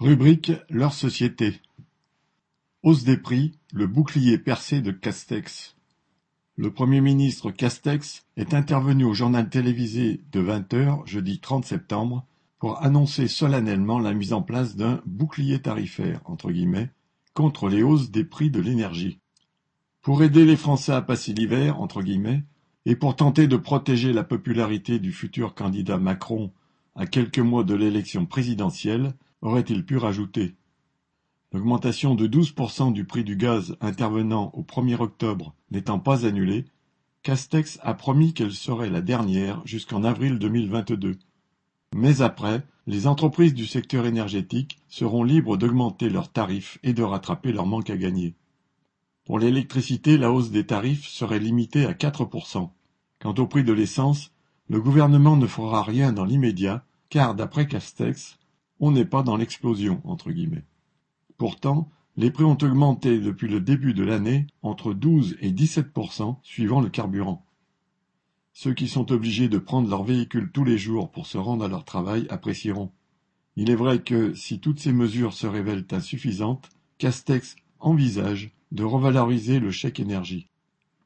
Rubrique Leur société. Hausse des prix, le bouclier percé de Castex. Le Premier ministre Castex est intervenu au journal télévisé de 20 heures jeudi 30 septembre pour annoncer solennellement la mise en place d'un bouclier tarifaire entre guillemets, contre les hausses des prix de l'énergie. Pour aider les Français à passer l'hiver entre guillemets, et pour tenter de protéger la popularité du futur candidat Macron à quelques mois de l'élection présidentielle, aurait-il pu rajouter? L'augmentation de 12% du prix du gaz intervenant au 1er octobre n'étant pas annulée, Castex a promis qu'elle serait la dernière jusqu'en avril 2022. Mais après, les entreprises du secteur énergétique seront libres d'augmenter leurs tarifs et de rattraper leur manque à gagner. Pour l'électricité, la hausse des tarifs serait limitée à 4%. Quant au prix de l'essence, le gouvernement ne fera rien dans l'immédiat, car d'après Castex, on n'est pas dans l'explosion entre guillemets. Pourtant, les prix ont augmenté depuis le début de l'année entre 12 et 17% suivant le carburant. Ceux qui sont obligés de prendre leur véhicule tous les jours pour se rendre à leur travail apprécieront. Il est vrai que, si toutes ces mesures se révèlent insuffisantes, Castex envisage de revaloriser le chèque énergie.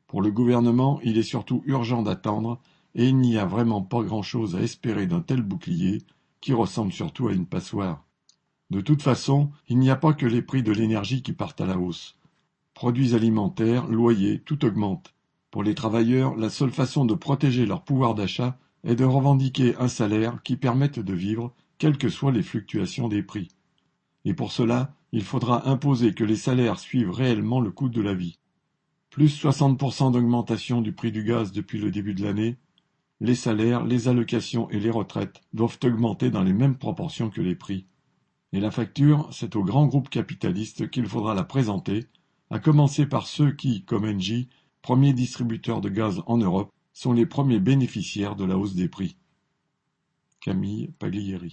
Pour le gouvernement, il est surtout urgent d'attendre, et il n'y a vraiment pas grand-chose à espérer d'un tel bouclier, qui ressemble surtout à une passoire. De toute façon, il n'y a pas que les prix de l'énergie qui partent à la hausse. Produits alimentaires, loyers, tout augmente. Pour les travailleurs, la seule façon de protéger leur pouvoir d'achat est de revendiquer un salaire qui permette de vivre, quelles que soient les fluctuations des prix. Et pour cela, il faudra imposer que les salaires suivent réellement le coût de la vie. Plus 60% d'augmentation du prix du gaz depuis le début de l'année, les salaires, les allocations et les retraites doivent augmenter dans les mêmes proportions que les prix. Et la facture, c'est aux grands groupes capitalistes qu'il faudra la présenter, à commencer par ceux qui, comme Engie, premier distributeur de gaz en Europe, sont les premiers bénéficiaires de la hausse des prix. Camille Paglieri